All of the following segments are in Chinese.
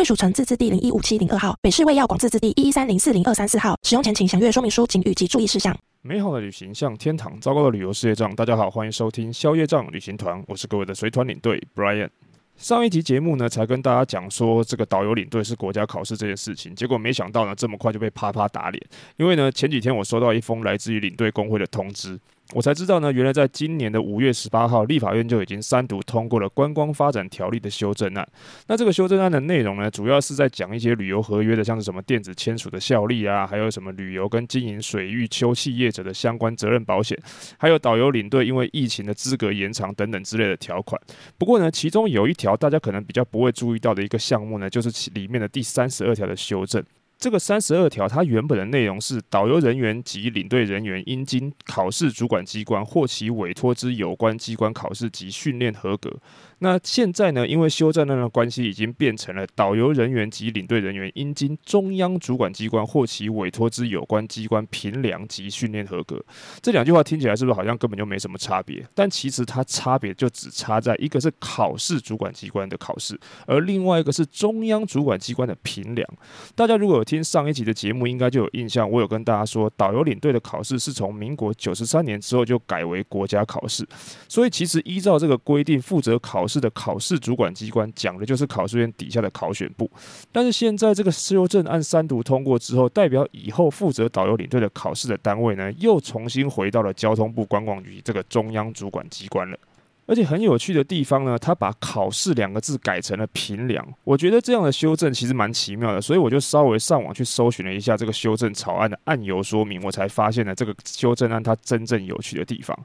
贵属城自治地零一五七零二号，北市卫药广自治地一一三零四零二三四号。使用前请详阅说明书、警语及注意事项。美好的旅行像天堂，糟糕的旅游事业障。大家好，欢迎收听消业障旅行团，我是各位的随团领队 Brian。上一集节目呢，才跟大家讲说这个导游领队是国家考试这件事情，结果没想到呢，这么快就被啪啪打脸。因为呢，前几天我收到一封来自于领队工会的通知。我才知道呢，原来在今年的五月十八号，立法院就已经三读通过了观光发展条例的修正案。那这个修正案的内容呢，主要是在讲一些旅游合约的，像是什么电子签署的效力啊，还有什么旅游跟经营水域休憩业者的相关责任保险，还有导游领队因为疫情的资格延长等等之类的条款。不过呢，其中有一条大家可能比较不会注意到的一个项目呢，就是里面的第三十二条的修正。这个三十二条，它原本的内容是导游人员及领队人员应经考试主管机关或其委托之有关机关考试及训练合格。那现在呢，因为修正案的关系，已经变成了导游人员及领队人员应经中央主管机关或其委托之有关机关评量及训练合格。这两句话听起来是不是好像根本就没什么差别？但其实它差别就只差在一个是考试主管机关的考试，而另外一个是中央主管机关的评量。大家如果有听上一集的节目，应该就有印象，我有跟大家说，导游领队的考试是从民国九十三年之后就改为国家考试，所以其实依照这个规定，负责考试的考试主管机关讲的就是考试院底下的考选部，但是现在这个修正案三读通过之后，代表以后负责导游领队的考试的单位呢，又重新回到了交通部观光局这个中央主管机关了。而且很有趣的地方呢，他把“考试”两个字改成了“评量”。我觉得这样的修正其实蛮奇妙的，所以我就稍微上网去搜寻了一下这个修正草案的案由说明，我才发现了这个修正案它真正有趣的地方。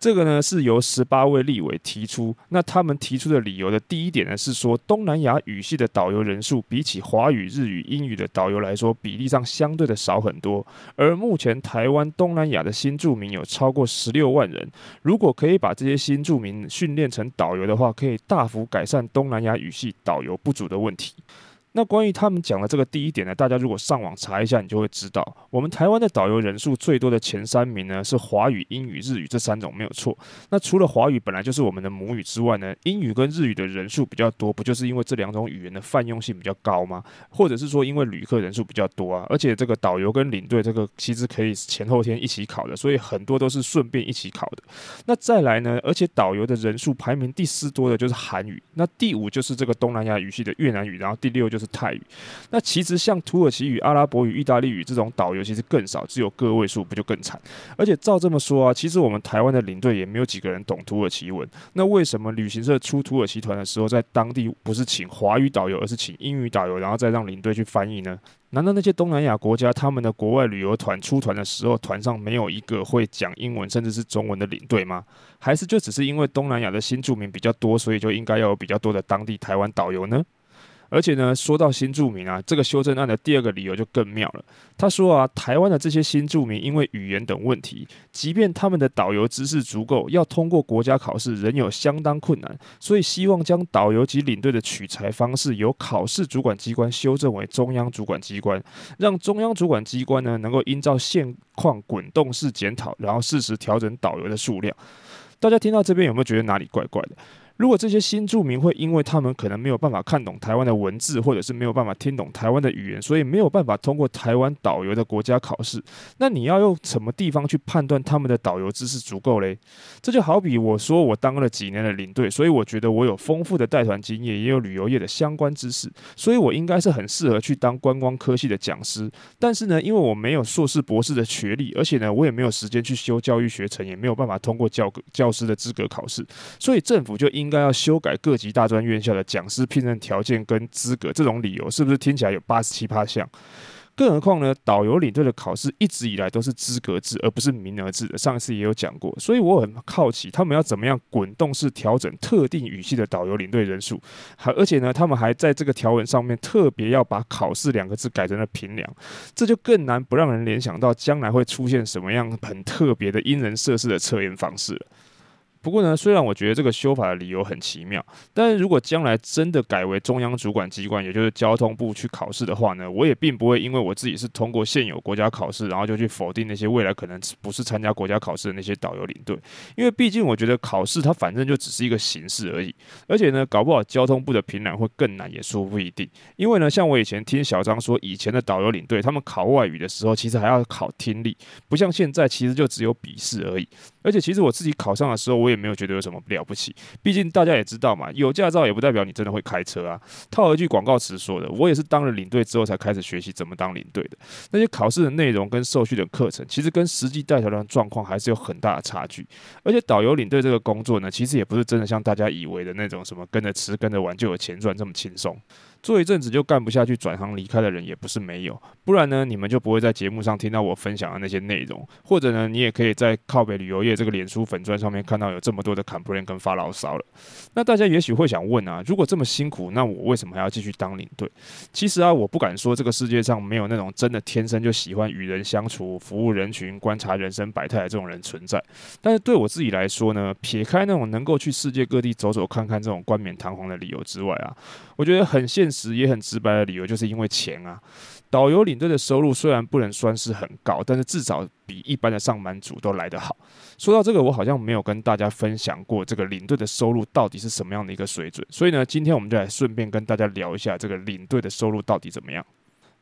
这个呢是由十八位立委提出，那他们提出的理由的第一点呢是说，东南亚语系的导游人数比起华语、日语、英语的导游来说，比例上相对的少很多。而目前台湾东南亚的新住民有超过十六万人，如果可以把这些新住民训练成导游的话，可以大幅改善东南亚语系导游不足的问题。那关于他们讲的这个第一点呢，大家如果上网查一下，你就会知道，我们台湾的导游人数最多的前三名呢是华语、英语、日语这三种没有错。那除了华语本来就是我们的母语之外呢，英语跟日语的人数比较多，不就是因为这两种语言的泛用性比较高吗？或者是说因为旅客人数比较多啊？而且这个导游跟领队这个其实可以前后天一起考的，所以很多都是顺便一起考的。那再来呢，而且导游的人数排名第四多的就是韩语，那第五就是这个东南亚语系的越南语，然后第六就是。是泰语，那其实像土耳其语、阿拉伯语、意大利语这种导游其实更少，只有个位数，不就更惨？而且照这么说啊，其实我们台湾的领队也没有几个人懂土耳其文。那为什么旅行社出土耳其团的时候，在当地不是请华语导游，而是请英语导游，然后再让领队去翻译呢？难道那些东南亚国家他们的国外旅游团出团的时候，团上没有一个会讲英文甚至是中文的领队吗？还是就只是因为东南亚的新住民比较多，所以就应该要有比较多的当地台湾导游呢？而且呢，说到新住民啊，这个修正案的第二个理由就更妙了。他说啊，台湾的这些新住民因为语言等问题，即便他们的导游知识足够，要通过国家考试仍有相当困难，所以希望将导游及领队的取材方式由考试主管机关修正为中央主管机关，让中央主管机关呢能够依照现况滚动式检讨，然后适时调整导游的数量。大家听到这边有没有觉得哪里怪怪的？如果这些新住民会因为他们可能没有办法看懂台湾的文字，或者是没有办法听懂台湾的语言，所以没有办法通过台湾导游的国家考试，那你要用什么地方去判断他们的导游知识足够嘞？这就好比我说我当了几年的领队，所以我觉得我有丰富的带团经验，也有旅游业的相关知识，所以我应该是很适合去当观光科系的讲师。但是呢，因为我没有硕士博士的学历，而且呢，我也没有时间去修教育学程，也没有办法通过教教师的资格考试，所以政府就应。应该要修改各级大专院校的讲师聘任条件跟资格，这种理由是不是听起来有八十七趴像？更何况呢，导游领队的考试一直以来都是资格制，而不是名额制的。上次也有讲过，所以我很好奇，他们要怎么样滚动式调整特定语系的导游领队人数？还而且呢，他们还在这个条文上面特别要把“考试”两个字改成了“评量”，这就更难不让人联想到将来会出现什么样很特别的因人设事的测验方式了。不过呢，虽然我觉得这个修法的理由很奇妙，但是如果将来真的改为中央主管机关，也就是交通部去考试的话呢，我也并不会因为我自己是通过现有国家考试，然后就去否定那些未来可能不是参加国家考试的那些导游领队，因为毕竟我觉得考试它反正就只是一个形式而已，而且呢，搞不好交通部的评量会更难，也说不一定。因为呢，像我以前听小张说，以前的导游领队他们考外语的时候，其实还要考听力，不像现在其实就只有笔试而已。而且其实我自己考上的时候，我也没有觉得有什么了不起。毕竟大家也知道嘛，有驾照也不代表你真的会开车啊。套一句广告词说的，我也是当了领队之后才开始学习怎么当领队的。那些考试的内容跟受训的课程，其实跟实际带团的状况还是有很大的差距。而且导游领队这个工作呢，其实也不是真的像大家以为的那种什么跟着吃跟着玩就有钱赚这么轻松。做一阵子就干不下去，转行离开的人也不是没有，不然呢，你们就不会在节目上听到我分享的那些内容，或者呢，你也可以在靠北旅游业这个脸书粉砖上面看到有这么多的 complain 跟发牢骚了。那大家也许会想问啊，如果这么辛苦，那我为什么还要继续当领队？其实啊，我不敢说这个世界上没有那种真的天生就喜欢与人相处、服务人群、观察人生百态的这种人存在，但是对我自己来说呢，撇开那种能够去世界各地走走看看这种冠冕堂皇的理由之外啊，我觉得很现实。实也很直白的理由，就是因为钱啊。导游领队的收入虽然不能算是很高，但是至少比一般的上班族都来得好。说到这个，我好像没有跟大家分享过这个领队的收入到底是什么样的一个水准，所以呢，今天我们就来顺便跟大家聊一下这个领队的收入到底怎么样。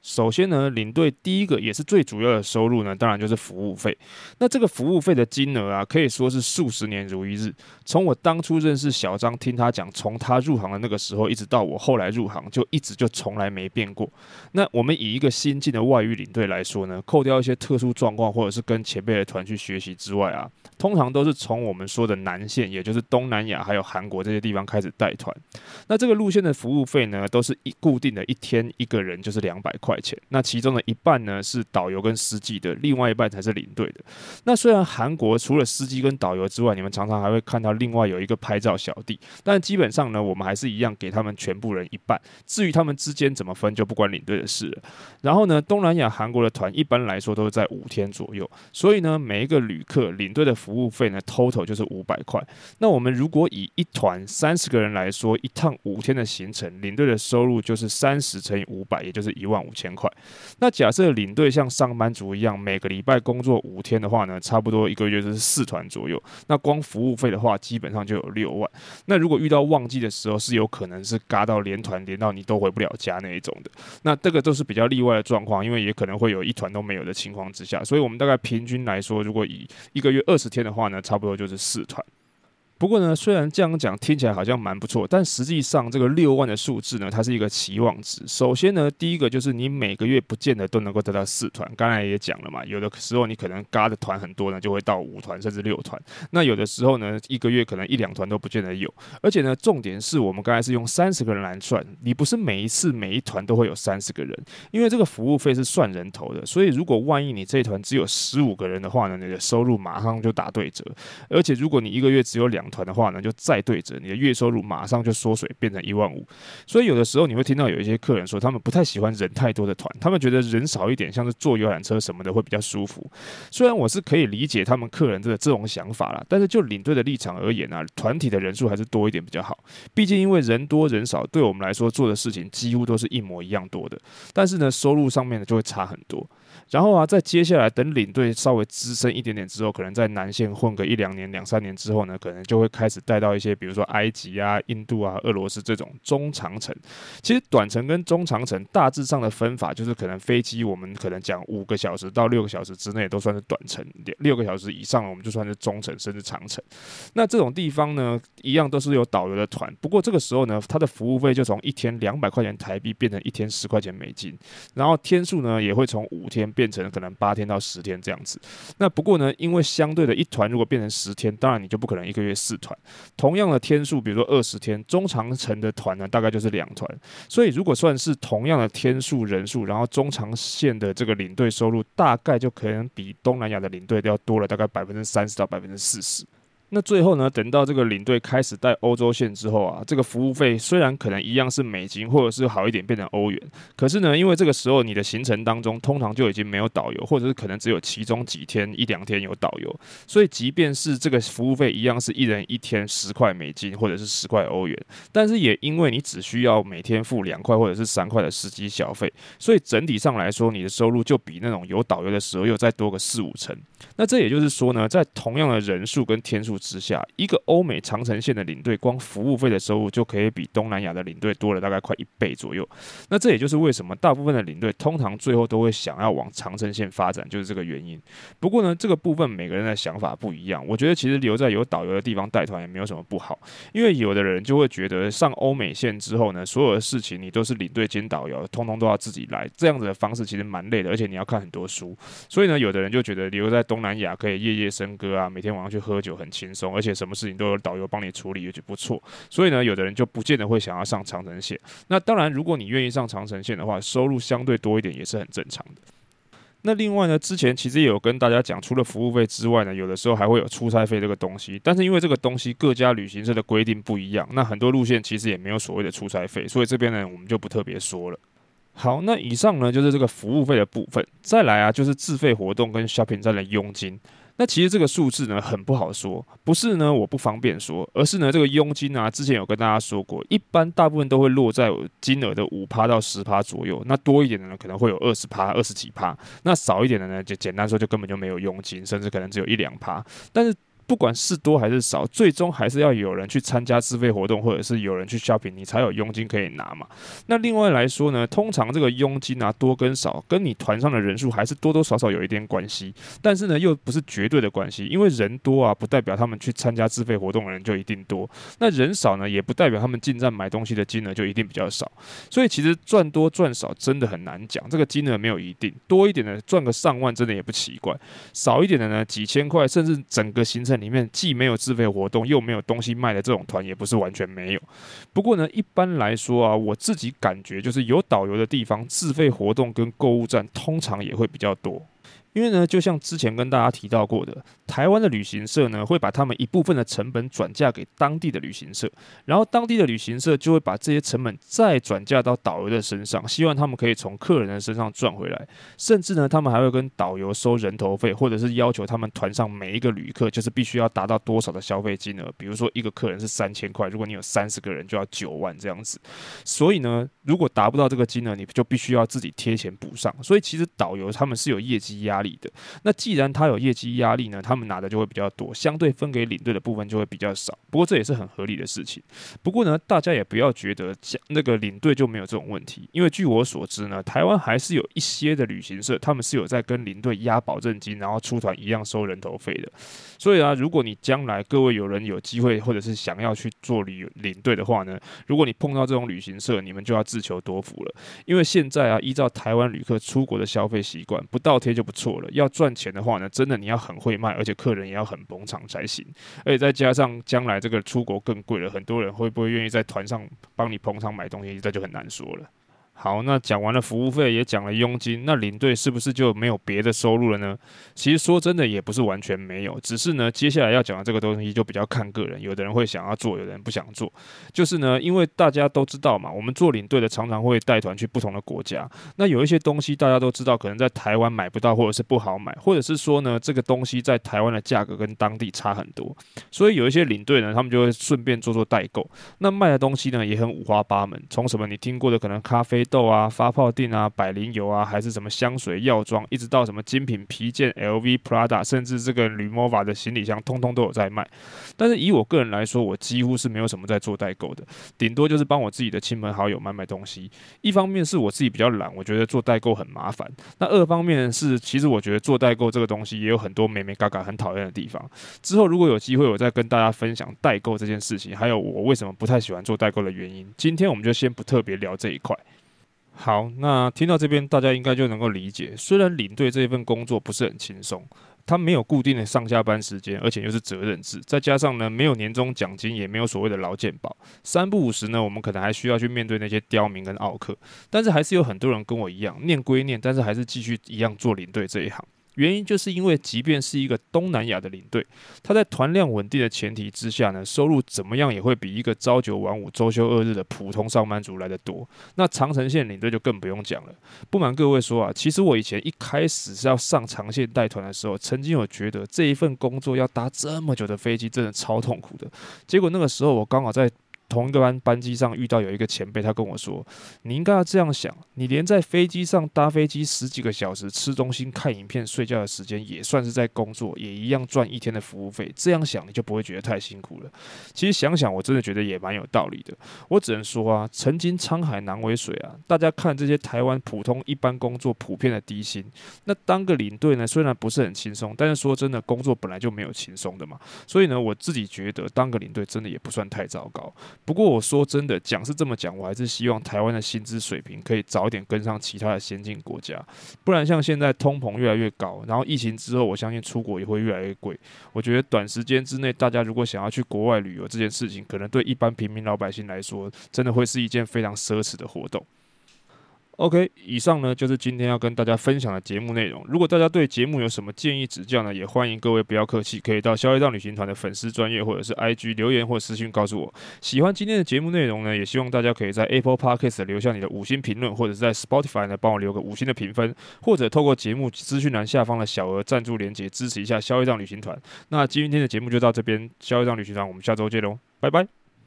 首先呢，领队第一个也是最主要的收入呢，当然就是服务费。那这个服务费的金额啊，可以说是数十年如一日。从我当初认识小张，听他讲，从他入行的那个时候，一直到我后来入行，就一直就从来没变过。那我们以一个新进的外语领队来说呢，扣掉一些特殊状况或者是跟前辈的团去学习之外啊，通常都是从我们说的南线，也就是东南亚还有韩国这些地方开始带团。那这个路线的服务费呢，都是一固定的一天一个人就是两百块。块钱，那其中的一半呢是导游跟司机的，另外一半才是领队的。那虽然韩国除了司机跟导游之外，你们常常还会看到另外有一个拍照小弟，但基本上呢，我们还是一样给他们全部人一半。至于他们之间怎么分，就不关领队的事了。然后呢，东南亚韩国的团一般来说都是在五天左右，所以呢，每一个旅客领队的服务费呢，total 就是五百块。那我们如果以一团三十个人来说，一趟五天的行程，领队的收入就是三十乘以五百，也就是一万五。千块。那假设领队像上班族一样，每个礼拜工作五天的话呢，差不多一个月就是四团左右。那光服务费的话，基本上就有六万。那如果遇到旺季的时候，是有可能是嘎到连团连到你都回不了家那一种的。那这个都是比较例外的状况，因为也可能会有一团都没有的情况之下。所以我们大概平均来说，如果以一个月二十天的话呢，差不多就是四团。不过呢，虽然这样讲听起来好像蛮不错，但实际上这个六万的数字呢，它是一个期望值。首先呢，第一个就是你每个月不见得都能够得到四团。刚才也讲了嘛，有的时候你可能嘎的团很多呢，就会到五团甚至六团。那有的时候呢，一个月可能一两团都不见得有。而且呢，重点是我们刚才是用三十个人来算，你不是每一次每一团都会有三十个人，因为这个服务费是算人头的。所以如果万一你这一团只有十五个人的话呢，你的收入马上就打对折。而且如果你一个月只有两团的话呢，就再对折，你的月收入马上就缩水，变成一万五。所以有的时候你会听到有一些客人说，他们不太喜欢人太多的团，他们觉得人少一点，像是坐游览车什么的会比较舒服。虽然我是可以理解他们客人的这种想法啦，但是就领队的立场而言啊，团体的人数还是多一点比较好。毕竟因为人多人少，对我们来说做的事情几乎都是一模一样多的，但是呢，收入上面呢就会差很多。然后啊，在接下来等领队稍微资深一点点之后，可能在南线混个一两年、两三年之后呢，可能就会开始带到一些，比如说埃及啊、印度啊、俄罗斯这种中长程。其实短程跟中长程大致上的分法就是，可能飞机我们可能讲五个小时到六个小时之内都算是短程，六个小时以上我们就算是中程甚至长程。那这种地方呢，一样都是有导游的团，不过这个时候呢，它的服务费就从一天两百块钱台币变成一天十块钱美金，然后天数呢也会从五天。变成可能八天到十天这样子，那不过呢，因为相对的一团如果变成十天，当然你就不可能一个月四团。同样的天数，比如说二十天，中长程的团呢，大概就是两团。所以如果算是同样的天数人数，然后中长线的这个领队收入，大概就可能比东南亚的领队都要多了大概百分之三十到百分之四十。那最后呢，等到这个领队开始带欧洲线之后啊，这个服务费虽然可能一样是美金，或者是好一点变成欧元，可是呢，因为这个时候你的行程当中通常就已经没有导游，或者是可能只有其中几天一两天有导游，所以即便是这个服务费一样是一人一天十块美金或者是十块欧元，但是也因为你只需要每天付两块或者是三块的司机小费，所以整体上来说，你的收入就比那种有导游的时候又再多个四五成。那这也就是说呢，在同样的人数跟天数之下，一个欧美长城线的领队光服务费的收入就可以比东南亚的领队多了大概快一倍左右。那这也就是为什么大部分的领队通常最后都会想要往长城线发展，就是这个原因。不过呢，这个部分每个人的想法不一样。我觉得其实留在有导游的地方带团也没有什么不好，因为有的人就会觉得上欧美线之后呢，所有的事情你都是领队兼导游，通通都要自己来，这样子的方式其实蛮累的，而且你要看很多书。所以呢，有的人就觉得留在东南亚可以夜夜笙歌啊，每天晚上去喝酒很轻轻松，而且什么事情都有导游帮你处理，也就不错。所以呢，有的人就不见得会想要上长城线。那当然，如果你愿意上长城线的话，收入相对多一点也是很正常的。那另外呢，之前其实也有跟大家讲，除了服务费之外呢，有的时候还会有出差费这个东西。但是因为这个东西各家旅行社的规定不一样，那很多路线其实也没有所谓的出差费，所以这边呢，我们就不特别说了。好，那以上呢就是这个服务费的部分。再来啊，就是自费活动跟 shopping 站的佣金。那其实这个数字呢很不好说，不是呢我不方便说，而是呢这个佣金啊，之前有跟大家说过，一般大部分都会落在金额的五趴到十趴左右。那多一点的呢可能会有二十趴、二十几趴，那少一点的呢就简单说就根本就没有佣金，甚至可能只有一两趴。但是不管是多还是少，最终还是要有人去参加自费活动，或者是有人去 shopping，你才有佣金可以拿嘛。那另外来说呢，通常这个佣金啊多跟少，跟你团上的人数还是多多少少有一点关系。但是呢，又不是绝对的关系，因为人多啊，不代表他们去参加自费活动的人就一定多。那人少呢，也不代表他们进站买东西的金额就一定比较少。所以其实赚多赚少真的很难讲，这个金额没有一定。多一点的赚个上万，真的也不奇怪；少一点的呢，几千块，甚至整个行程。里面既没有自费活动，又没有东西卖的这种团，也不是完全没有。不过呢，一般来说啊，我自己感觉就是有导游的地方，自费活动跟购物站通常也会比较多。因为呢，就像之前跟大家提到过的，台湾的旅行社呢，会把他们一部分的成本转嫁给当地的旅行社，然后当地的旅行社就会把这些成本再转嫁到导游的身上，希望他们可以从客人的身上赚回来。甚至呢，他们还会跟导游收人头费，或者是要求他们团上每一个旅客就是必须要达到多少的消费金额，比如说一个客人是三千块，如果你有三十个人就要九万这样子。所以呢，如果达不到这个金额，你就必须要自己贴钱补上。所以其实导游他们是有业绩压力的，那既然他有业绩压力呢，他们拿的就会比较多，相对分给领队的部分就会比较少。不过这也是很合理的事情。不过呢，大家也不要觉得那个领队就没有这种问题，因为据我所知呢，台湾还是有一些的旅行社，他们是有在跟领队押保证金，然后出团一样收人头费的。所以啊，如果你将来各位有人有机会，或者是想要去做旅领队的话呢，如果你碰到这种旅行社，你们就要自求多福了。因为现在啊，依照台湾旅客出国的消费习惯，不倒贴就不错要赚钱的话呢，真的你要很会卖，而且客人也要很捧场才行。而且再加上将来这个出国更贵了，很多人会不会愿意在团上帮你捧场买东西，这就很难说了。好，那讲完了服务费，也讲了佣金，那领队是不是就没有别的收入了呢？其实说真的，也不是完全没有，只是呢，接下来要讲的这个东西就比较看个人，有的人会想要做，有的人不想做。就是呢，因为大家都知道嘛，我们做领队的常常会带团去不同的国家，那有一些东西大家都知道，可能在台湾买不到，或者是不好买，或者是说呢，这个东西在台湾的价格跟当地差很多，所以有一些领队呢，他们就会顺便做做代购。那卖的东西呢，也很五花八门，从什么你听过的可能咖啡。豆啊，发泡垫啊，百灵油啊，还是什么香水、药妆，一直到什么精品皮件、LV、Prada，甚至这个 Rimowa 的行李箱，通通都有在卖。但是以我个人来说，我几乎是没有什么在做代购的，顶多就是帮我自己的亲朋好友买买东西。一方面是我自己比较懒，我觉得做代购很麻烦；那二方面是，其实我觉得做代购这个东西也有很多美眉嘎嘎很讨厌的地方。之后如果有机会，我再跟大家分享代购这件事情，还有我为什么不太喜欢做代购的原因。今天我们就先不特别聊这一块。好，那听到这边，大家应该就能够理解，虽然领队这一份工作不是很轻松，他没有固定的上下班时间，而且又是责任制，再加上呢，没有年终奖金，也没有所谓的劳健保，三不五时呢，我们可能还需要去面对那些刁民跟奥客，但是还是有很多人跟我一样，念归念，但是还是继续一样做领队这一行。原因就是因为，即便是一个东南亚的领队，他在团量稳定的前提之下呢，收入怎么样也会比一个朝九晚五、周休二日的普通上班族来得多。那长程线领队就更不用讲了。不瞒各位说啊，其实我以前一开始是要上长线带团的时候，曾经有觉得这一份工作要搭这么久的飞机，真的超痛苦的。结果那个时候我刚好在。同一个班班机上遇到有一个前辈，他跟我说：“你应该要这样想，你连在飞机上搭飞机十几个小时吃东西、看影片、睡觉的时间，也算是在工作，也一样赚一天的服务费。这样想，你就不会觉得太辛苦了。其实想想，我真的觉得也蛮有道理的。我只能说啊，曾经沧海难为水啊。大家看这些台湾普通一般工作普遍的低薪，那当个领队呢，虽然不是很轻松，但是说真的，工作本来就没有轻松的嘛。所以呢，我自己觉得当个领队真的也不算太糟糕。”不过我说真的，讲是这么讲，我还是希望台湾的薪资水平可以早一点跟上其他的先进国家，不然像现在通膨越来越高，然后疫情之后，我相信出国也会越来越贵。我觉得短时间之内，大家如果想要去国外旅游这件事情，可能对一般平民老百姓来说，真的会是一件非常奢侈的活动。OK，以上呢就是今天要跟大家分享的节目内容。如果大家对节目有什么建议指教呢，也欢迎各位不要客气，可以到消业障旅行团的粉丝专页或者是 IG 留言或私讯告诉我。喜欢今天的节目内容呢，也希望大家可以在 Apple Podcast 留下你的五星评论，或者是在 Spotify 呢帮我留个五星的评分，或者透过节目资讯栏下方的小额赞助连接支持一下消业障旅行团。那今天的节目就到这边，消业障旅行团，我们下周见喽，拜拜。